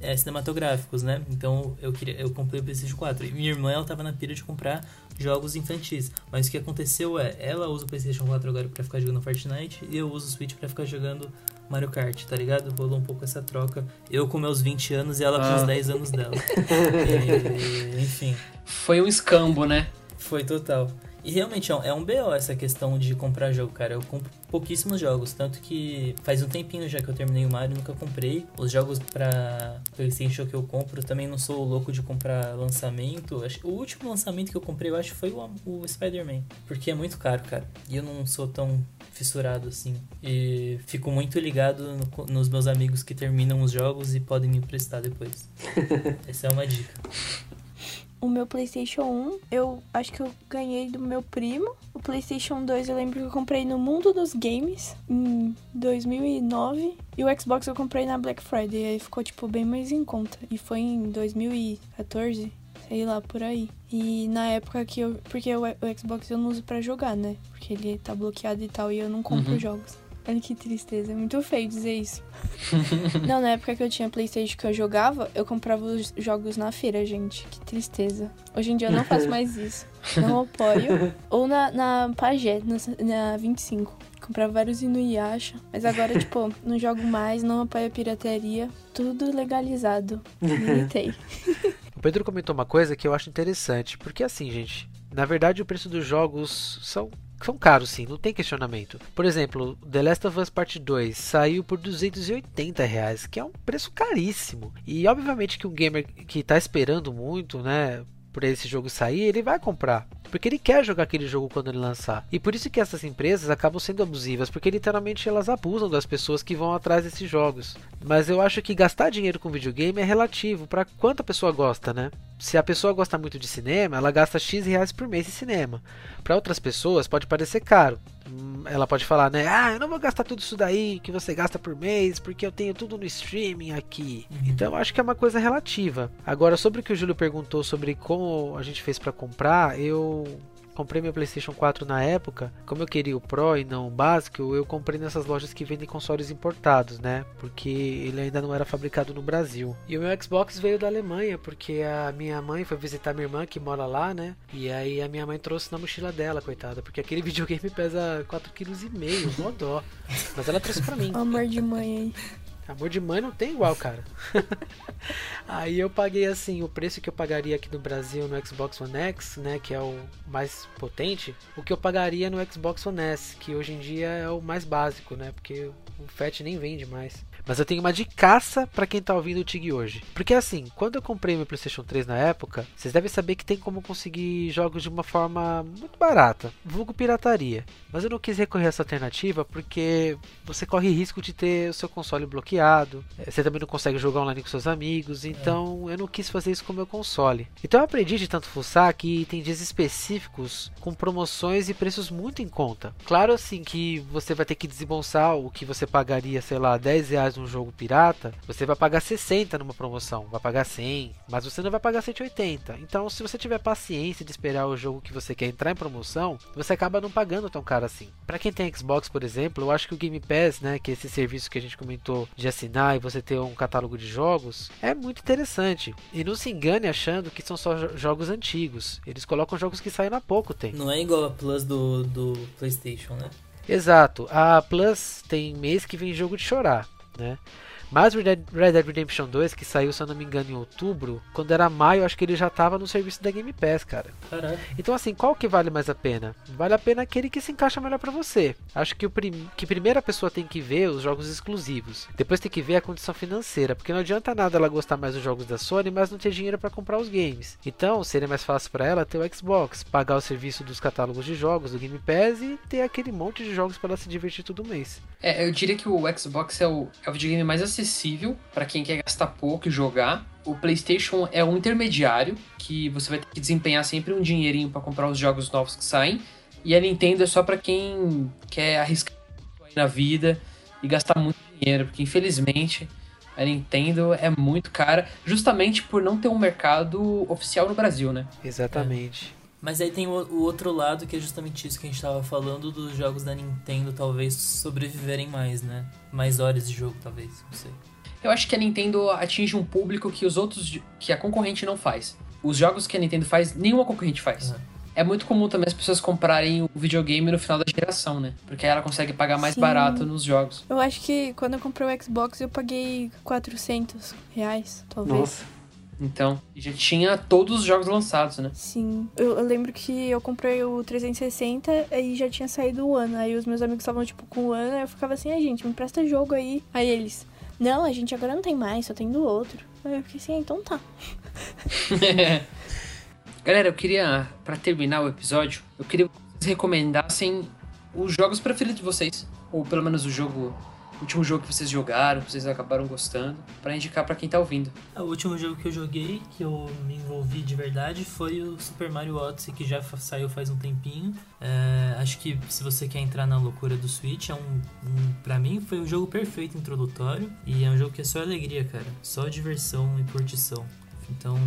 é, cinematográficos, né? Então eu queria, eu comprei o PlayStation 4. E minha irmã, ela tava na pira de comprar jogos infantis. Mas o que aconteceu é, ela usa o PlayStation 4 agora pra ficar jogando Fortnite e eu uso o Switch pra ficar jogando Mario Kart, tá ligado? Rolou um pouco essa troca. Eu com meus 20 anos e ela com Ah. os 10 anos dela. *laughs* E, enfim, Foi um escambo, né? foi total. E realmente é um- é BO essa questão de comprar jogo, cara. Eu compro pouquíssimos jogos, tanto que faz um tempinho já que eu terminei o Mario, nunca comprei. Os jogos pra PlayStation que eu compro, também não sou louco de comprar lançamento. O último lançamento que eu comprei, eu acho, foi o, o Spider-Man, porque é muito caro, cara. E eu não sou tão fissurado assim. E fico muito ligado no- nos meus amigos que terminam os jogos e podem me emprestar depois. *laughs* Essa é uma dica. O meu PlayStation 1, eu acho que eu ganhei do meu primo. O PlayStation 2 eu lembro que eu comprei no Mundo dos Games em 2009. E o Xbox eu comprei na Black Friday. Aí ficou, tipo, bem mais em conta. E foi em 2014, sei lá, por aí. E na época que eu. Porque o, Xbox eu não uso pra jogar, né? Porque ele tá bloqueado e tal. E eu não compro Uhum. jogos. Olha que tristeza, é muito feio dizer isso. *laughs* Não, na época que eu tinha Playstation que eu jogava, eu comprava os jogos na feira, gente. Que tristeza. Hoje em dia eu não faço mais isso. Não apoio. *laughs* Ou na, na Pagé, na, na 25. Comprava vários Inuyasha. Mas agora, *laughs* tipo, não jogo mais, não apoio a pirateria. Tudo legalizado. Militei. O Pedro comentou uma coisa que eu acho interessante, porque assim, gente, na verdade o preço dos jogos são são caros sim, não tem questionamento. Por exemplo, The Last of Us Part 2 saiu por 280 reais, que é um preço caríssimo. E obviamente que um gamer que tá esperando muito, né, por esse jogo sair, ele vai comprar. Porque ele quer jogar aquele jogo quando ele lançar. E por isso que essas empresas acabam sendo abusivas, porque literalmente elas abusam das pessoas que vão atrás desses jogos. Mas eu acho que gastar dinheiro com videogame é relativo para quanto a pessoa gosta, né? Se a pessoa gosta muito de cinema, ela gasta X reais por mês em cinema. Para outras pessoas pode parecer caro. Hum, Ela pode falar, né? Ah, eu não vou gastar tudo isso daí que você gasta por mês, porque eu tenho tudo no streaming aqui. Então eu acho que é uma coisa relativa. Agora, sobre o que o Júlio perguntou sobre como a gente fez para comprar, eu comprei meu PlayStation 4 na época, como eu queria o Pro e não o básico, eu comprei nessas lojas que vendem consoles importados, né? Porque ele ainda não era fabricado no Brasil. E o meu Xbox veio da Alemanha, porque a minha mãe foi visitar minha irmã que mora lá, né? E aí a minha mãe trouxe na mochila dela, coitada, porque aquele *laughs* videogame pesa 4,5 kg, mó dó. Mas ela trouxe pra mim. Amor de mãe. Amor de mãe não tem igual, cara. *laughs* Aí eu paguei assim, o preço que eu pagaria aqui no Brasil no Xbox One X, né, que é o mais potente, o que eu pagaria no Xbox One S, que hoje em dia é o mais básico, né, porque o FAT nem vende mais. Mas eu tenho uma de caça para quem tá ouvindo o TIG hoje. Porque assim, quando eu comprei meu PlayStation 3 na época, vocês devem saber que tem como conseguir jogos de uma forma muito barata, vulgo pirataria. Mas eu não quis recorrer a essa alternativa porque você corre risco de ter o seu console bloqueado, eh, você também não consegue jogar online com seus amigos, então eu não quis fazer isso com o meu console. Então eu aprendi de tanto fuçar que tem dias específicos com promoções e preços muito em conta. Claro assim que você vai ter que desembolsar o que você pagaria, sei lá, 10 reais um jogo pirata, você vai pagar 60 numa promoção, vai pagar 100, mas você não vai pagar 180. Então, se você tiver paciência de esperar o jogo que você quer entrar em promoção, você acaba não pagando tão caro assim. Para quem tem Xbox, por exemplo, eu acho que o Game Pass, né, que é esse serviço que a gente comentou de assinar e você ter um catálogo de jogos, é muito interessante. E não se engane achando que são só jogos antigos. Eles colocam jogos que saíram há pouco tempo. Não é igual a Plus do, do PlayStation, né? Exato. A Plus tem mês que vem jogo de chorar né? Mas Red Dead, Red Dead Redemption 2, que saiu, se eu não me engano, em outubro, quando era maio, acho que ele já estava no serviço da Game Pass, cara. Caraca. Então, assim, qual que vale mais a pena? Vale a pena aquele que se encaixa melhor para você. Acho que o prim... que primeiro a pessoa tem que ver os jogos exclusivos. Depois tem que ver a condição financeira, porque não adianta nada ela gostar mais dos jogos da Sony, mas não ter dinheiro para comprar os games. Então, seria mais fácil para ela ter o Xbox, pagar o serviço dos catálogos de jogos do Game Pass e ter aquele monte de jogos para ela se divertir todo mês. É, eu diria que o Xbox é o, é o videogame mais acessível para quem quer gastar pouco e jogar. O PlayStation é um intermediário que você vai ter que desempenhar sempre um dinheirinho para comprar os jogos novos que saem. E a Nintendo é só para quem quer arriscar na vida e gastar muito dinheiro, porque infelizmente a Nintendo é muito cara, justamente por não ter um mercado oficial no Brasil, né? Exatamente. É. Mas aí tem o, o, outro lado que é justamente isso que a gente tava falando dos jogos da Nintendo talvez sobreviverem mais, né? Mais horas de jogo, talvez, não sei. Eu acho que a Nintendo atinge um público que os outros. que a concorrente não faz. Os jogos que a Nintendo faz, nenhuma concorrente faz. Uhum. É muito comum também as pessoas comprarem o videogame no final da geração, né? Porque aí ela consegue pagar mais Sim. barato nos jogos. Eu acho que quando eu comprei o Xbox eu paguei 400 reais, talvez. Nossa. Então, já tinha todos os jogos lançados, né? Sim. Eu, eu, lembro que eu comprei o 360 e já tinha saído o ano. Aí os meus amigos estavam, tipo, com o ano. Aí eu ficava assim, ai, gente, me presta jogo aí. Aí eles, não, a gente agora não tem mais, só tem do outro. Aí eu fiquei assim, ah, então tá. *laughs* Galera, eu queria, para terminar o episódio, eu queria que vocês recomendassem os jogos preferidos de vocês. Ou pelo menos o jogo último jogo que vocês jogaram, que vocês acabaram gostando, para indicar para quem tá ouvindo. O último jogo que eu joguei, que eu me envolvi de verdade, foi o Super Mario Odyssey, que já saiu faz um tempinho. É, acho que se você quer entrar na loucura do Switch, é um, um para mim foi o jogo perfeito introdutório e é um jogo que é só alegria, cara, só diversão e curtição. Então,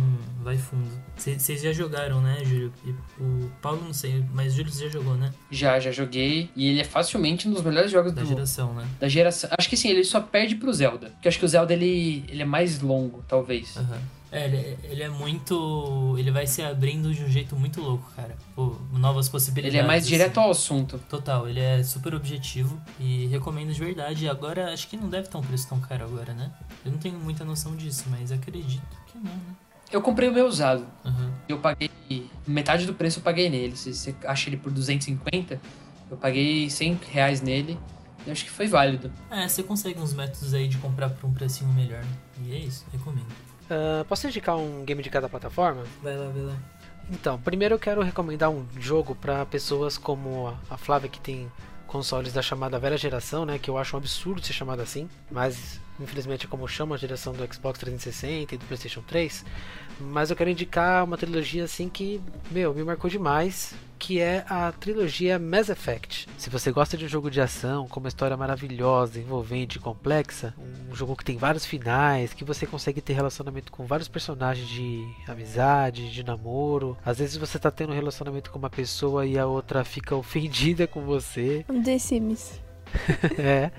vai fundo. Vocês já jogaram, né, Júlio? O Paulo não sei, mas o Júlio já jogou, né? Já, já joguei. E ele é facilmente um dos melhores jogos da do... geração, né? Da geração. Acho que sim, ele só perde pro Zelda. Porque acho que o Zelda ele, ele é mais longo, talvez. Uhum. É, ele, ele, é muito. Ele vai se abrindo de um jeito muito louco, cara. Pô, novas possibilidades. Ele é mais direto ao assunto. Total, ele é super objetivo e recomendo de verdade. Agora, acho que não deve estar um preço tão caro agora, né? Eu não tenho muita noção disso, mas acredito que não, né? Eu comprei o meu usado. Uhum. Eu paguei. Metade do preço eu paguei nele. Se você acha ele por 250, eu paguei 100 reais nele. E acho que foi válido. É, você consegue uns métodos aí de comprar por um precinho melhor. Né? E é isso, recomendo. Uh, posso indicar um game de cada plataforma? Vai lá, vai lá. Então, primeiro eu quero recomendar um jogo para pessoas como a Flávia que tem consoles da chamada velha geração, né? Que eu acho um absurdo ser chamado assim, mas infelizmente é como chama a geração do Xbox 360 e do PlayStation 3. Mas eu quero indicar uma trilogia assim que, meu, me marcou demais, que é a trilogia Mass Effect. Se você gosta de um jogo de ação com uma história maravilhosa, envolvente e complexa, um jogo que tem vários finais, que você consegue ter relacionamento com vários personagens de amizade, de namoro. Às vezes você tá tendo um relacionamento com uma pessoa e a outra fica *laughs* ofendida com você. The Sims. *laughs* é,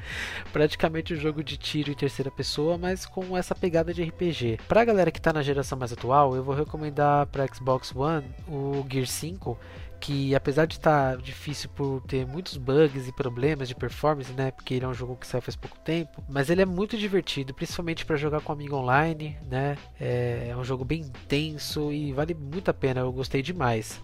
praticamente um jogo de tiro em terceira pessoa, mas com essa pegada de RPG. Pra galera que tá na geração mais atual, eu vou recomendar para Xbox One o Gear 5, que apesar de estar tá difícil por ter muitos bugs e problemas de performance, né, porque ele é um jogo que saiu faz pouco tempo, mas ele é muito divertido, principalmente para jogar com amigo online, né? É, é um jogo bem intenso e vale muito a pena, eu gostei demais.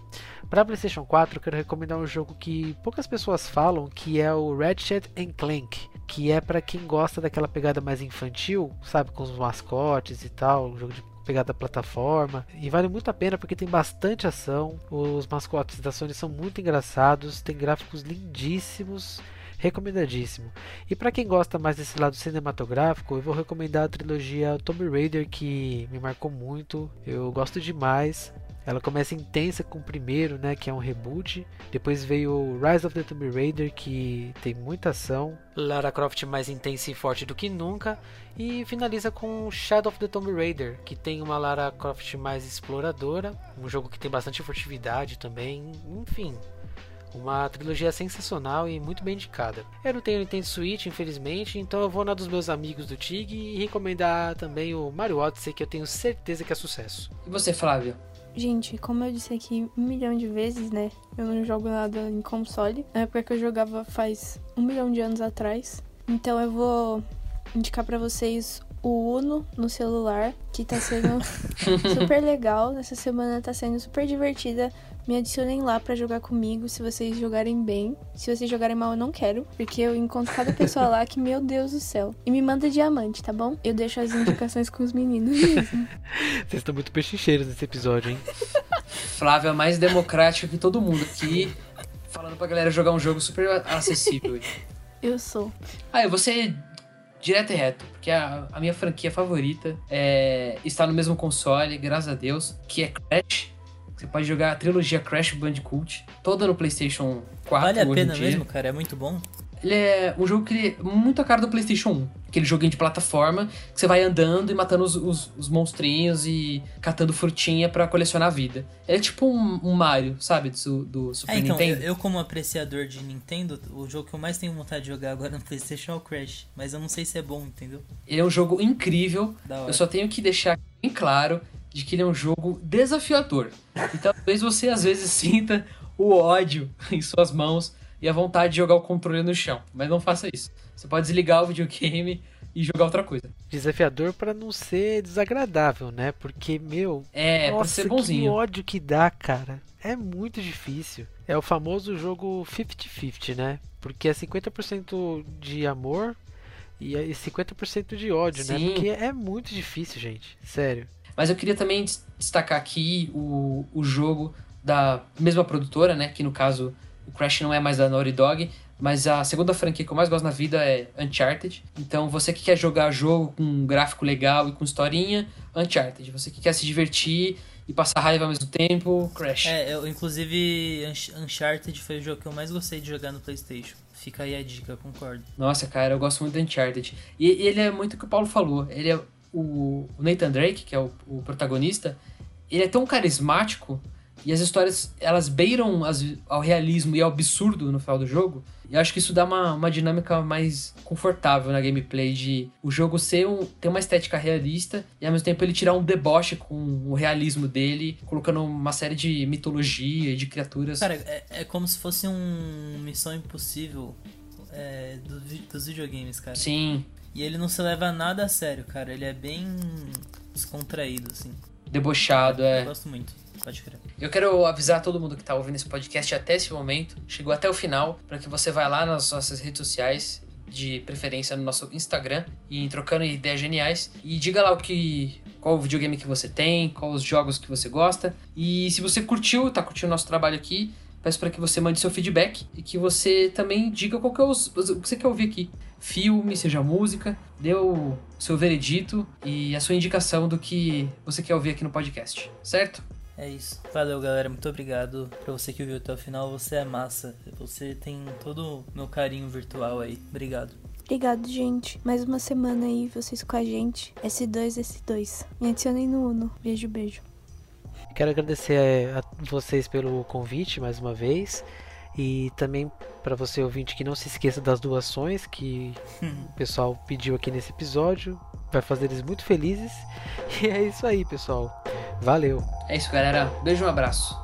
Para PlayStation 4, eu quero recomendar um jogo que poucas pessoas falam, que é o Ratchet Clank, que é para quem gosta daquela pegada mais infantil, sabe, com os mascotes e tal, um jogo de pegada plataforma e vale muito a pena porque tem bastante ação. Os mascotes da Sony são muito engraçados, tem gráficos lindíssimos, recomendadíssimo. E para quem gosta mais desse lado cinematográfico, eu vou recomendar a trilogia Tomb Raider que me marcou muito. Eu gosto demais. Ela começa intensa com o primeiro, né, que é um reboot. Depois veio Rise of the Tomb Raider, que tem muita ação. Lara Croft mais intensa e forte do que nunca. E finaliza com Shadow of the Tomb Raider, que tem uma Lara Croft mais exploradora. Um jogo que tem bastante furtividade também. Enfim, uma trilogia sensacional e muito bem indicada. Eu não tenho Nintendo Switch, infelizmente, então eu vou na dos meus amigos do TIG e recomendar também o Mario Odyssey, que eu tenho certeza que é sucesso. E você, Flávio? Gente, como eu disse aqui um milhão de vezes, né? Eu não jogo nada em console. Na época que eu jogava faz um milhão de anos atrás. Então eu vou indicar para vocês o Uno no celular, que tá sendo *laughs* super legal. Essa semana tá sendo super divertida. Me adicionem lá para jogar comigo se vocês jogarem bem. Se vocês jogarem mal, eu não quero, porque eu encontro cada pessoa lá que, meu Deus do céu. E me manda diamante, tá bom? Eu deixo as indicações com os meninos mesmo. *laughs* Vocês estão muito pechincheiros nesse episódio, hein? Flávia é mais democrática que todo mundo aqui, falando pra galera jogar um jogo super acessível. Eu sou. Ah, eu vou ser direto e reto, porque a, a minha franquia favorita é, está no mesmo console, graças a Deus, que é Crash. Você pode jogar a trilogia Crash Bandicoot, toda no PlayStation 4. Vale a pena mesmo, cara, é muito bom. Ele é um jogo que ele é muito a cara do PlayStation 1. Aquele joguinho de plataforma que você vai andando e matando os, os, os monstrinhos e catando frutinha para colecionar a vida. Ele é tipo um, um Mario, sabe? Do, do Super é, então, Nintendo. Eu, eu, como apreciador de Nintendo, o jogo que eu mais tenho vontade de jogar agora no PlayStation é o Crash. Mas eu não sei se é bom, entendeu? Ele é um jogo incrível. Eu só tenho que deixar bem claro de que ele é um jogo desafiador. E talvez você às vezes *laughs* sinta o ódio *laughs* em suas mãos e a vontade de jogar o controle no chão. Mas não faça isso. Você pode desligar o videogame e jogar outra coisa. Desafiador para não ser desagradável, né? Porque, meu. É, nossa, ser bonzinho. Que ódio que dá, cara. É muito difícil. É o famoso jogo 50-50, né? Porque é 50% de amor e 50% de ódio, né? Sim. né? Porque é muito difícil, gente. Sério. Mas eu queria também destacar aqui o, o jogo da mesma produtora, né? Que no caso o Crash não é mais da Naughty Dog, mas a segunda franquia que eu mais gosto na vida é Uncharted. Então você que quer jogar jogo com um gráfico legal e com historinha, Uncharted. Você que quer se divertir e passar raiva ao mesmo tempo, Crash. É, eu, inclusive Uncharted foi o jogo que eu mais gostei de jogar no PlayStation. Fica aí a dica, concordo. Nossa, cara, eu gosto muito do Uncharted. E, e ele é muito o que o Paulo falou. Ele é o, Nathan Drake, que é o, o protagonista, ele é tão carismático e as histórias elas beiram as, ao realismo e ao absurdo no final do jogo. E acho que isso dá uma, uma dinâmica mais confortável na gameplay de o jogo ser um, ter uma estética realista e ao mesmo tempo ele tirar um deboche com o realismo dele, colocando uma série de mitologia e de criaturas. Cara, é, é como se fosse um Missão Impossível é, do, dos videogames, cara. Sim. E ele não se leva nada a sério, cara. Ele é bem descontraído, assim. Debochado, é. Eu gosto muito. Pode crer. Eu quero avisar todo mundo que está ouvindo esse podcast até esse momento, chegou até o final, para que você vá lá nas nossas redes sociais, de preferência no nosso Instagram, e trocando ideias geniais, e diga lá o que qual o videogame que você tem, quais os jogos que você gosta. E se você curtiu, tá curtindo o nosso trabalho aqui, peço para que você mande seu feedback e que você também diga qual que é os, o que você quer ouvir aqui. Filme, seja música, dê o seu veredito e a sua indicação do que você quer ouvir aqui no podcast, certo? É isso. Valeu, galera. Muito obrigado pra você que viu até o final. Você é massa. Você tem todo o meu carinho virtual aí. Obrigado. Obrigado, gente. Mais uma semana aí, vocês com a gente. S2, S2. Me adicionem no Uno. Beijo, beijo. Quero agradecer a vocês pelo convite mais uma vez. E também para você ouvinte que não se esqueça das doações que o pessoal pediu aqui nesse episódio. Vai fazer eles muito felizes. *laughs* E é isso aí, pessoal. Valeu. É isso, galera. Beijo, um abraço.